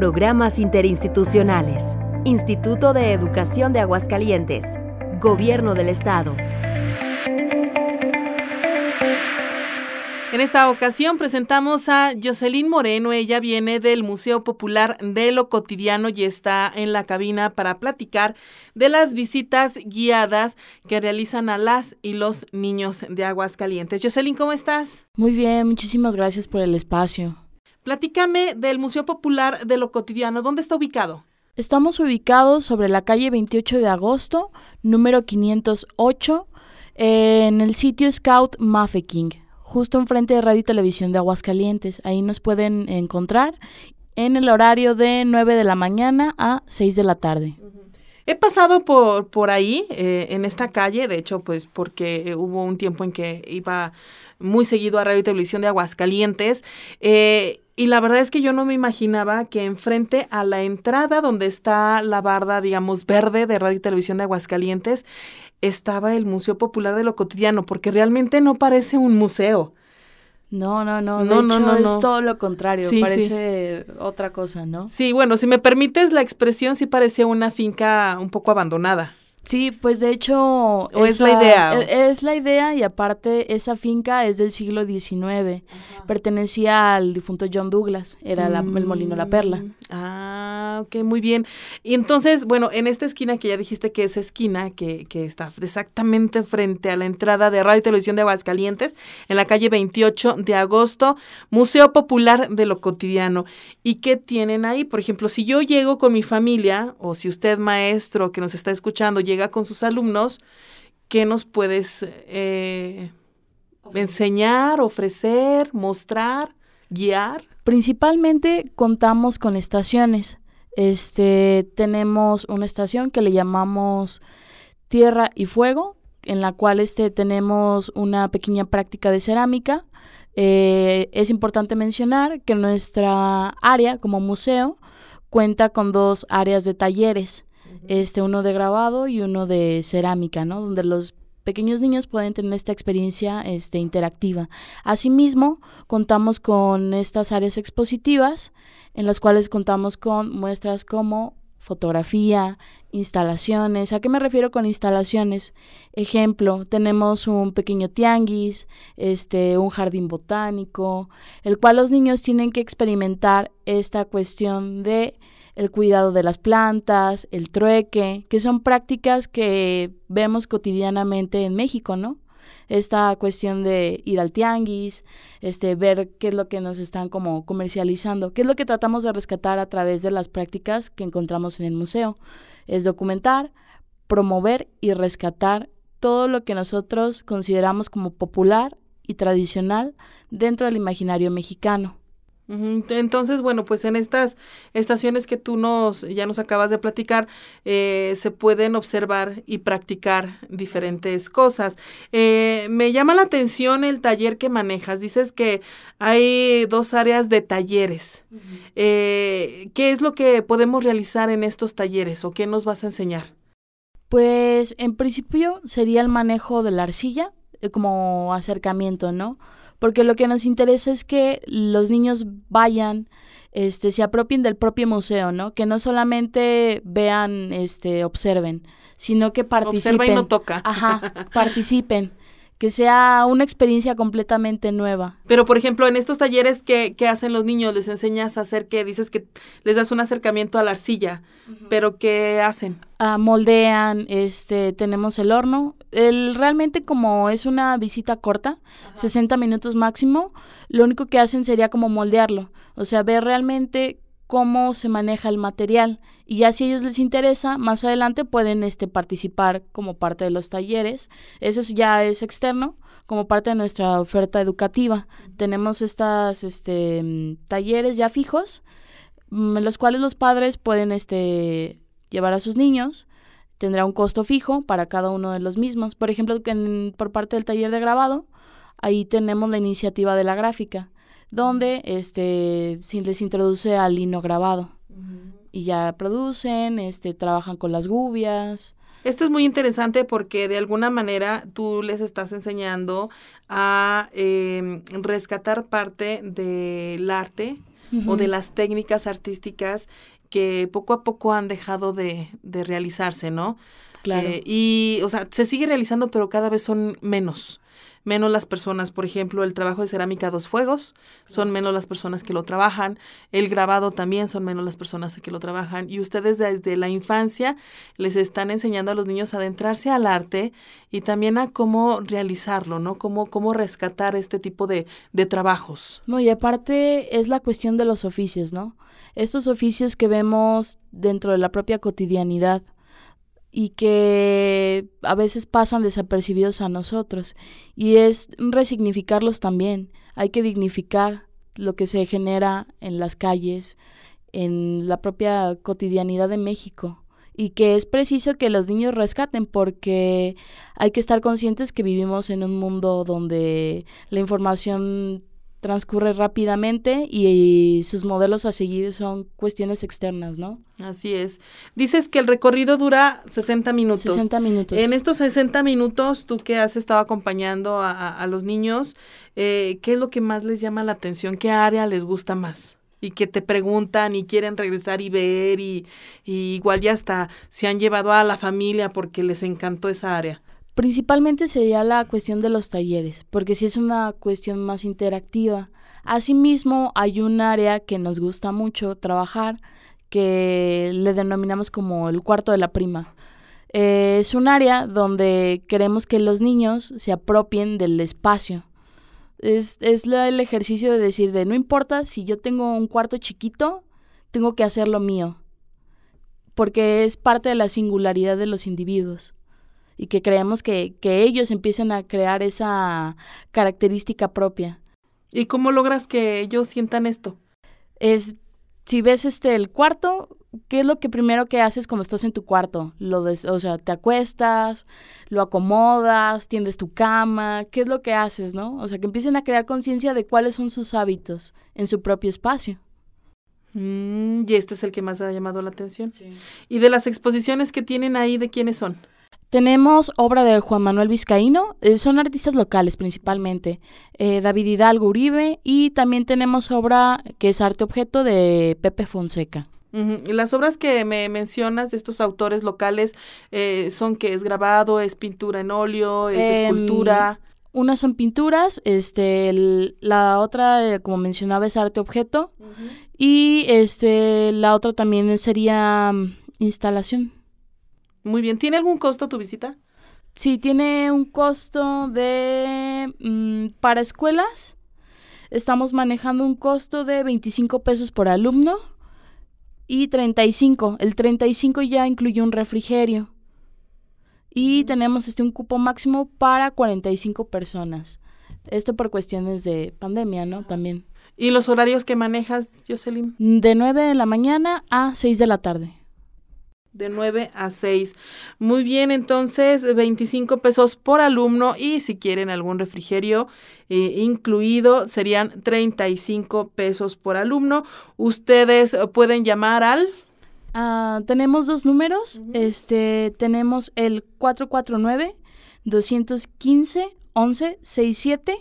Programas interinstitucionales. Instituto de Educación de Aguascalientes. Gobierno del Estado. En esta ocasión presentamos a Jocelyn Moreno. Ella viene del Museo Popular de lo Cotidiano y está en la cabina para platicar de las visitas guiadas que realizan a las y los niños de Aguascalientes. Jocelyn, ¿cómo estás? Muy bien, muchísimas gracias por el espacio. Platícame del Museo Popular de lo Cotidiano. ¿Dónde está ubicado? Estamos ubicados sobre la calle 28 de agosto, número 508, en el sitio Scout Mafeking justo enfrente de Radio y Televisión de Aguascalientes. Ahí nos pueden encontrar en el horario de 9 de la mañana a 6 de la tarde. He pasado por, por ahí, eh, en esta calle, de hecho, pues porque hubo un tiempo en que iba muy seguido a Radio y Televisión de Aguascalientes. Eh, y la verdad es que yo no me imaginaba que enfrente a la entrada donde está la barda, digamos, verde de Radio y Televisión de Aguascalientes, estaba el Museo Popular de lo Cotidiano, porque realmente no parece un museo. No, no, no. De no, hecho, es todo lo contrario. parece otra cosa, ¿no? Sí, bueno, si me permites la expresión, sí parecía una finca un poco abandonada. Sí, pues de hecho... ¿O es la idea? E, es, la idea y aparte esa finca es del siglo XIX. Pertenecía al difunto John Douglas, era el molino La Perla. Mm, ah, ok, muy bien. Y entonces, bueno, en esta esquina que ya dijiste que es esquina, que, que está exactamente frente a la entrada de Radio y Televisión de Aguascalientes, en la calle 28 de agosto, Museo Popular de lo Cotidiano. ¿Y qué tienen ahí? Por ejemplo, si yo llego con mi familia, o si usted, maestro, que nos está escuchando, llega con sus alumnos, ¿qué nos puedes eh, enseñar, ofrecer, mostrar, guiar? Principalmente contamos con estaciones. Este, tenemos una estación que le llamamos Tierra y Fuego, en la cual este, tenemos una pequeña práctica de cerámica. Eh, es importante mencionar que nuestra área como museo cuenta con dos áreas de talleres este, uno de grabado y uno de cerámica, ¿no? Donde los pequeños niños pueden tener esta experiencia este, interactiva. Asimismo, contamos con estas áreas expositivas en las cuales contamos con muestras como fotografía, instalaciones. ¿A qué me refiero con instalaciones? Ejemplo, tenemos un pequeño tianguis, este, un jardín botánico, el cual los niños tienen que experimentar esta cuestión de el cuidado de las plantas, el trueque, que son prácticas que vemos cotidianamente en México, ¿no? Esta cuestión de ir al tianguis, este, ver qué es lo que nos están como comercializando, qué es lo que tratamos de rescatar a través de las prácticas que encontramos en el museo. Es documentar, promover y rescatar todo lo que nosotros consideramos como popular y tradicional dentro del imaginario mexicano. Entonces, bueno, pues en estas estaciones que tú nos ya nos acabas de platicar, eh, se pueden observar y practicar diferentes cosas. Eh, me llama la atención el taller que manejas. Dices que hay dos áreas de talleres. Eh, ¿Qué es lo que podemos realizar en estos talleres o qué nos vas a enseñar? Pues en principio sería el manejo de la arcilla como acercamiento, ¿no? Porque lo que nos interesa es que los niños vayan, este, se apropien del propio museo, ¿no? Que no solamente vean, este, observen, sino que participen. Observa y no toca. Ajá, participen que sea una experiencia completamente nueva. Pero, por ejemplo, en estos talleres, ¿qué, hacen los niños? ¿Les enseñas a hacer qué? Dices que les das un acercamiento a la arcilla, pero ¿qué hacen? Ah, moldean, este, tenemos el horno. El, realmente como es una visita corta, 60 minutos máximo, lo único que hacen sería como moldearlo. O sea, ver realmente cómo se maneja el material y ya si a ellos les interesa, más adelante pueden este, participar como parte de los talleres. Eso ya es externo, como parte de nuestra oferta educativa. Tenemos estos este, talleres ya fijos, mm, en los cuales los padres pueden este, llevar a sus niños. Tendrá un costo fijo para cada uno de los mismos. Por ejemplo, por parte del taller de grabado, ahí tenemos la iniciativa de la gráfica donde este, se les introduce al lino grabado. Y ya producen, este, trabajan con las gubias. Esto es muy interesante porque de alguna manera tú les estás enseñando a em, rescatar parte del arte o de las técnicas artísticas que poco a poco han dejado de, de realizarse, ¿no? Claro. Eh, y, o sea, se sigue realizando, pero cada vez son menos. Menos las personas, por ejemplo, el trabajo de cerámica a dos fuegos, son menos las personas que lo trabajan. El grabado también son menos las personas que lo trabajan. Y ustedes desde la infancia les están enseñando a los niños a adentrarse al arte y también a cómo realizarlo, ¿no? Cómo, cómo rescatar este tipo de, de trabajos. No, y aparte es la cuestión de los oficios, ¿no? Estos oficios que vemos dentro de la propia cotidianidad y que a veces pasan desapercibidos a nosotros. Y es resignificarlos también. Hay que dignificar lo que se genera en las calles, en la propia cotidianidad de México. Y que es preciso que los niños rescaten porque hay que estar conscientes que vivimos en un mundo donde la información transcurre rápidamente y, sus modelos a seguir son cuestiones externas, ¿no? Así es. Dices que el recorrido dura 60 minutos. 60 minutos. En estos 60 minutos, tú que has estado acompañando a, a los niños, eh, ¿qué es lo que más les llama la atención? ¿Qué área les gusta más? y que te preguntan y quieren regresar y ver y, y igual ya hasta se han llevado a la familia porque les encantó esa área. Principalmente sería la cuestión de los talleres, porque si es una cuestión más interactiva. Asimismo, hay un área que nos gusta mucho trabajar, que le denominamos como el cuarto de la prima. Eh, es un área donde queremos que los niños se apropien del espacio. Es, es el ejercicio de decir de no importa si yo tengo un cuarto chiquito, tengo que hacer lo mío, porque es parte de la singularidad de los individuos y que creemos que, que ellos empiecen a crear esa característica propia. ¿Y cómo logras que ellos sientan esto? Es, si ves este el cuarto, ¿qué es lo que primero que haces cuando estás en tu cuarto? Lo des, o sea, te acuestas, lo acomodas, tiendes tu cama, ¿qué es lo que haces, no? O sea, que empiecen a crear conciencia de cuáles son sus hábitos en su propio espacio. Mm, y este es el que más ha llamado la atención. Sí. ¿Y de las exposiciones que tienen ahí, de quiénes son? Tenemos obra de Juan Manuel Vizcaíno, eh, son artistas locales principalmente, eh, David Hidalgo Uribe y también tenemos obra que es arte objeto de Pepe Fonseca. Uh -huh. Las obras que me mencionas de estos autores locales eh, son que es grabado, es pintura en óleo, es Em, escultura. Unas son pinturas, este, el- la otra, eh, como mencionaba, es arte objeto y este, la otra también sería mm, instalación. Muy bien. ¿Tiene algún costo tu visita? Sí, tiene un costo de... mm, para escuelas, estamos manejando un costo de 25 pesos por alumno y 35. El 35 ya incluye un refrigerio. Y tenemos este un cupo máximo para 45 personas. Esto por cuestiones de pandemia, ¿no? También. ¿Y los horarios que manejas, Jocelyn? De 9 de la mañana a 6 de la tarde. De 9 a 6. Muy bien, entonces 25 pesos por alumno y si quieren algún refrigerio eh, incluido serían 35 pesos por alumno. Ustedes pueden llamar al... Ah, tenemos dos números. Ujú. Este, tenemos el 449 215 1167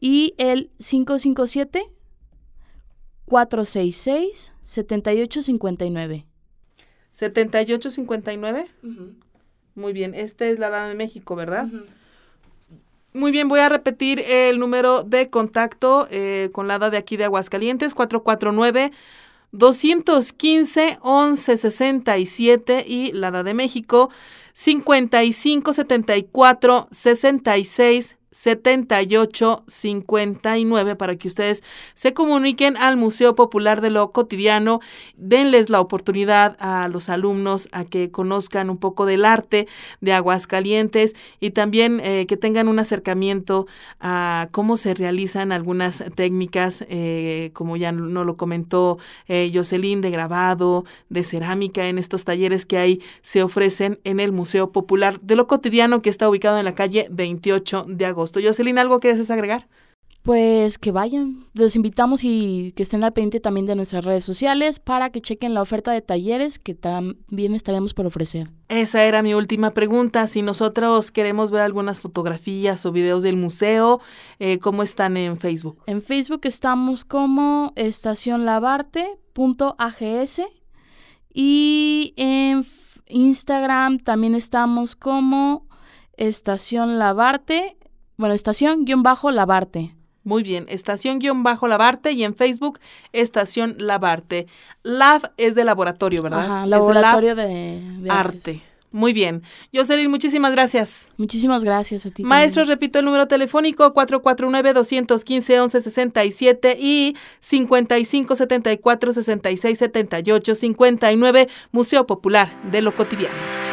y el 557 466 7859. 7859. Muy bien, esta es la Dama de México, ¿verdad? Muy bien, voy a repetir el número de contacto eh, con la ADA de aquí de Aguascalientes, 449 215 1167 y la ADA de México, 5574 66 78 59 para que ustedes se comuniquen al Museo Popular de lo Cotidiano. Denles la oportunidad a los alumnos a que conozcan un poco del arte de Aguascalientes y también eh, que tengan un acercamiento a cómo se realizan algunas técnicas, eh, como ya no lo comentó eh, Jocelyn, de grabado, de cerámica en estos talleres que ahí se ofrecen en el Museo Popular de lo Cotidiano que está ubicado en la calle 28 de agosto. Jocelyn, ¿algo que desees agregar? Pues que vayan. Los invitamos y que estén al pendiente también de nuestras redes sociales para que chequen la oferta de talleres que también estaremos por ofrecer. Esa era mi última pregunta. Si nosotros queremos ver algunas fotografías o videos del museo, eh, ¿cómo están en Facebook? En Facebook estamos como estacionlavarte.ags y en Instagram también estamos como estación lavarte, bueno, estación-lavarte. Muy bien, estación-labarte y en Facebook Estación Labarte. Lab es de laboratorio, ¿verdad? Ajá, laboratorio de, arte. Muy bien. Jocelyn, muchísimas gracias. Muchísimas gracias a ti. Maestros, repito el número telefónico 449-215-1167 y 5574-6678-59, Museo Popular de lo Cotidiano.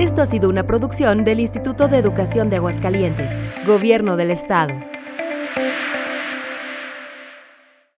Esto ha sido una producción del Instituto de Educación de Aguascalientes, Gobierno del Estado.